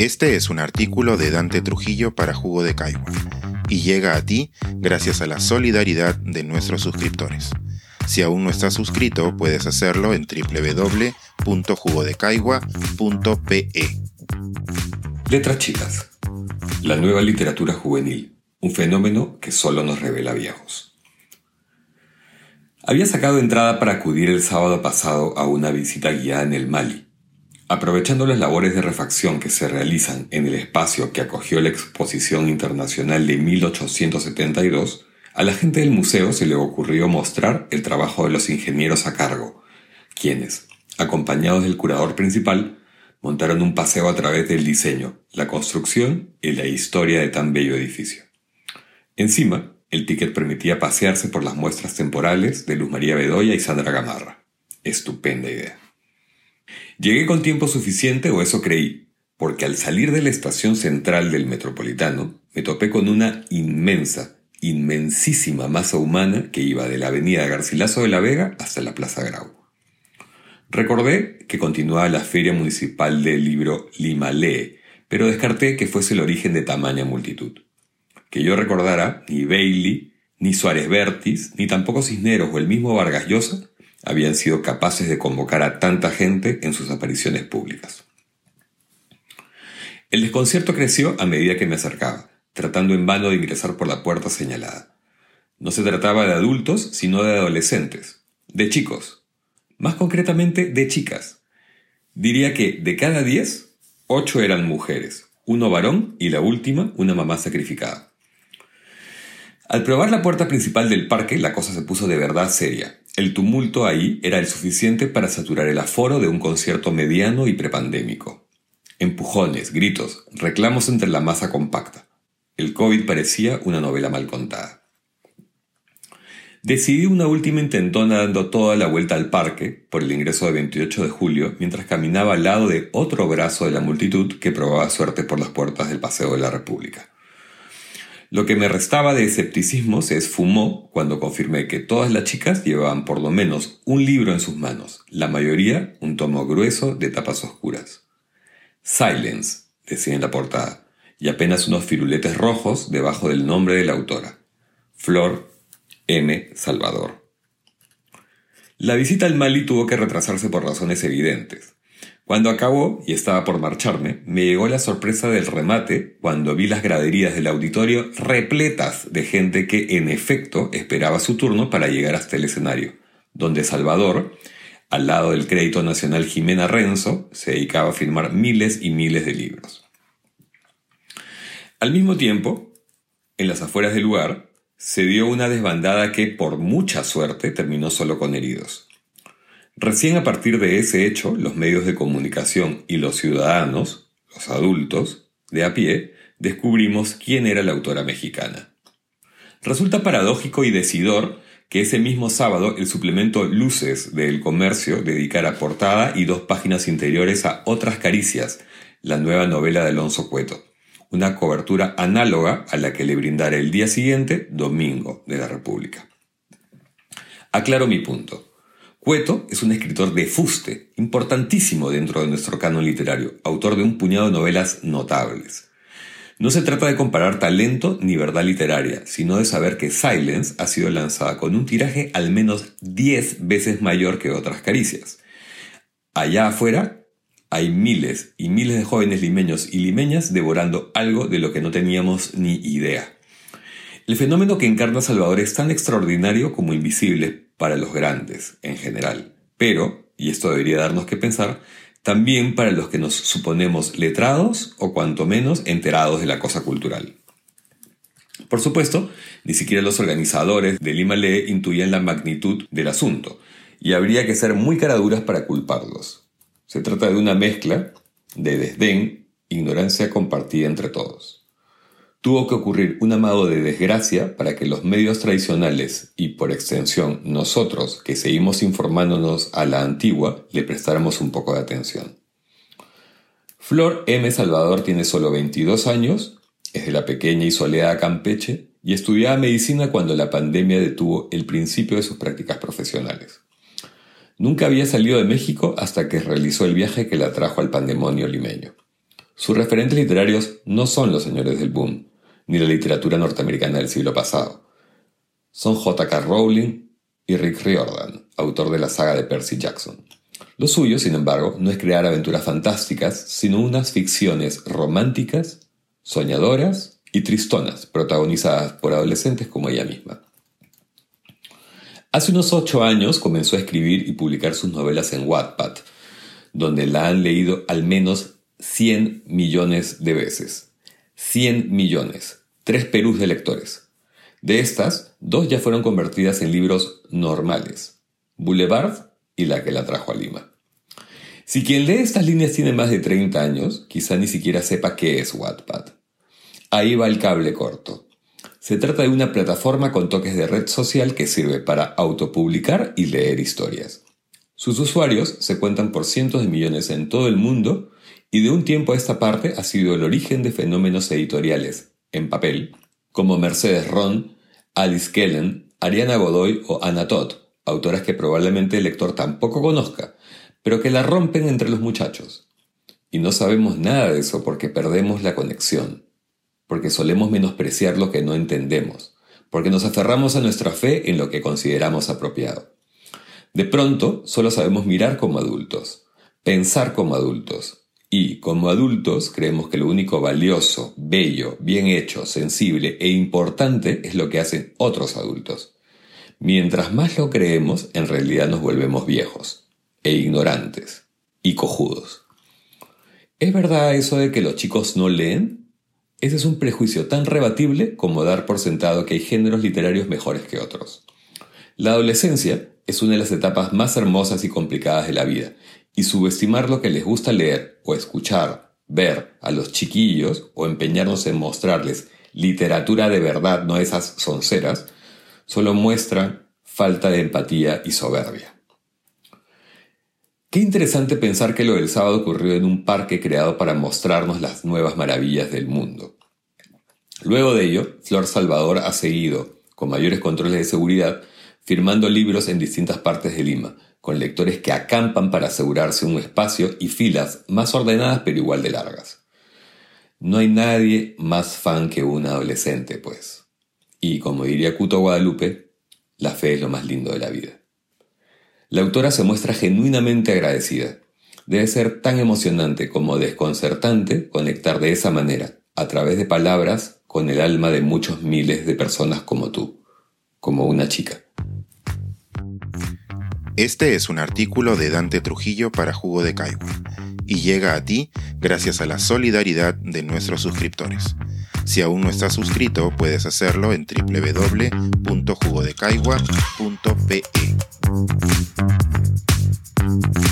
Este es un artículo de Dante Trujillo para Jugo de Caigua y llega a ti gracias a la solidaridad de nuestros suscriptores. Si aún no estás suscrito, puedes hacerlo en www.jugodecaigua.pe. Letras chicas. La nueva literatura juvenil, un fenómeno que solo nos revela viejos. Había sacado entrada para acudir el sábado pasado a una visita guiada en el Mali. Aprovechando las labores de refacción que se realizan en el espacio que acogió la Exposición Internacional de 1872, a la gente del museo se le ocurrió mostrar el trabajo de los ingenieros a cargo, quienes, acompañados del curador principal, montaron un paseo a través del diseño, la construcción y la historia de tan bello edificio. Encima, el ticket permitía pasearse por las muestras temporales de Luz María Bedoya y Sandra Gamarra. Estupenda idea. Llegué con tiempo suficiente, o eso creí, porque al salir de la estación central del Metropolitano, me topé con una inmensa, inmensísima masa humana que iba de la avenida Garcilaso de la Vega hasta la Plaza Grau. Recordé que continuaba la feria municipal del libro Lima Lee, pero descarté que fuese el origen de tamaña multitud. Que yo recordara, ni Bailey, ni Suárez Vértiz, ni tampoco Cisneros o el mismo Vargas Llosa habían sido capaces de convocar a tanta gente en sus apariciones públicas. El desconcierto creció a medida que me acercaba, tratando en vano de ingresar por la puerta señalada. No se trataba de adultos, sino de adolescentes, de chicos, más concretamente de chicas. Diría que de cada diez, ocho eran mujeres, uno varón y la última una mamá sacrificada. Al probar la puerta principal del parque, la cosa se puso de verdad seria. El tumulto ahí era el suficiente para saturar el aforo de un concierto mediano y prepandémico. Empujones, gritos, reclamos entre la masa compacta. El COVID parecía una novela mal contada. Decidí una última intentona dando toda la vuelta al parque por el ingreso de 28 de julio mientras caminaba al lado de otro brazo de la multitud que probaba suerte por las puertas del Paseo de la República. Lo que me restaba de escepticismo se esfumó cuando confirmé que todas las chicas llevaban por lo menos un libro en sus manos, la mayoría un tomo grueso de tapas oscuras. Silence, decía en la portada, y apenas unos firuletes rojos debajo del nombre de la autora. Flor M. Salvador. La visita al Mali tuvo que retrasarse por razones evidentes. Cuando acabó y estaba por marcharme, me llegó la sorpresa del remate cuando vi las graderías del auditorio repletas de gente que en efecto esperaba su turno para llegar hasta el escenario, donde Salvador, al lado del Crédito Nacional Jimena Renzo, se dedicaba a firmar miles y miles de libros. Al mismo tiempo, en las afueras del lugar, se dio una desbandada que, por mucha suerte, terminó solo con heridos. Recién a partir de ese hecho, los medios de comunicación y los ciudadanos, los adultos, de a pie, descubrimos quién era la autora mexicana. Resulta paradójico y decidor que ese mismo sábado el suplemento Luces del Comercio dedicara portada y dos páginas interiores a Otras Caricias, la nueva novela de Alonso Cueto, una cobertura análoga a la que le brindara el día siguiente, Domingo de la República. Aclaro mi punto. Cueto es un escritor de fuste, importantísimo dentro de nuestro canon literario, autor de un puñado de novelas notables. No se trata de comparar talento ni verdad literaria, sino de saber que Silence ha sido lanzada con un tiraje al menos 10 veces mayor que otras caricias. Allá afuera hay miles y miles de jóvenes limeños y limeñas devorando algo de lo que no teníamos ni idea. El fenómeno que encarna Salvador es tan extraordinario como invisible para los grandes en general, pero, y esto debería darnos que pensar, también para los que nos suponemos letrados o cuanto menos enterados de la cosa cultural. Por supuesto, ni siquiera los organizadores de Lima Lee intuían la magnitud del asunto, y habría que ser muy caraduras para culparlos. Se trata de una mezcla de desdén, ignorancia compartida entre todos. Tuvo que ocurrir un amado de desgracia para que los medios tradicionales y por extensión nosotros que seguimos informándonos a la antigua le prestáramos un poco de atención. Flor M. Salvador tiene solo 22 años, es de la pequeña y soleada Campeche y estudiaba medicina cuando la pandemia detuvo el principio de sus prácticas profesionales. Nunca había salido de México hasta que realizó el viaje que la trajo al pandemonio limeño. Sus referentes literarios no son los señores del boom, ni la literatura norteamericana del siglo pasado. Son J.K. Rowling y Rick Riordan, autor de la saga de Percy Jackson. Lo suyo, sin embargo, no es crear aventuras fantásticas, sino unas ficciones románticas, soñadoras y tristonas, protagonizadas por adolescentes como ella misma. Hace unos ocho años comenzó a escribir y publicar sus novelas en Wattpad, donde la han leído al menos 100 millones de veces. 100 millones. Tres perús de lectores. De estas, dos ya fueron convertidas en libros normales. Boulevard y la que la trajo a Lima. Si quien lee estas líneas tiene más de 30 años, quizá ni siquiera sepa qué es Wattpad. Ahí va el cable corto. Se trata de una plataforma con toques de red social que sirve para autopublicar y leer historias. Sus usuarios se cuentan por cientos de millones en todo el mundo y de un tiempo a esta parte ha sido el origen de fenómenos editoriales, en papel, como Mercedes Ron, Alice Kellen, Ariana Godoy o Anna Todd, autoras que probablemente el lector tampoco conozca, pero que la rompen entre los muchachos. Y no sabemos nada de eso porque perdemos la conexión, porque solemos menospreciar lo que no entendemos, porque nos aferramos a nuestra fe en lo que consideramos apropiado. De pronto, solo sabemos mirar como adultos, pensar como adultos, y, como adultos, creemos que lo único valioso, bello, bien hecho, sensible e importante es lo que hacen otros adultos. Mientras más lo creemos, en realidad nos volvemos viejos, e ignorantes, y cojudos. ¿Es verdad eso de que los chicos no leen? Ese es un prejuicio tan rebatible como dar por sentado que hay géneros literarios mejores que otros. La adolescencia es una de las etapas más hermosas y complicadas de la vida, y subestimar lo que les gusta leer o escuchar, ver a los chiquillos o empeñarnos en mostrarles literatura de verdad, no esas sonceras, solo muestra falta de empatía y soberbia. Qué interesante pensar que lo del sábado ocurrió en un parque creado para mostrarnos las nuevas maravillas del mundo. Luego de ello, Flor Salvador ha seguido, con mayores controles de seguridad, firmando libros en distintas partes de Lima, con lectores que acampan para asegurarse un espacio y filas más ordenadas pero igual de largas. No hay nadie más fan que un adolescente, pues. Y como diría Cuto Guadalupe, la fe es lo más lindo de la vida. La autora se muestra genuinamente agradecida. Debe ser tan emocionante como desconcertante conectar de esa manera, a través de palabras, con el alma de muchos miles de personas como tú, como una chica. Este es un artículo de Dante Trujillo para Jugo de Caigua y llega a ti gracias a la solidaridad de nuestros suscriptores. Si aún no estás suscrito, puedes hacerlo en www.jugodecaigua.pe.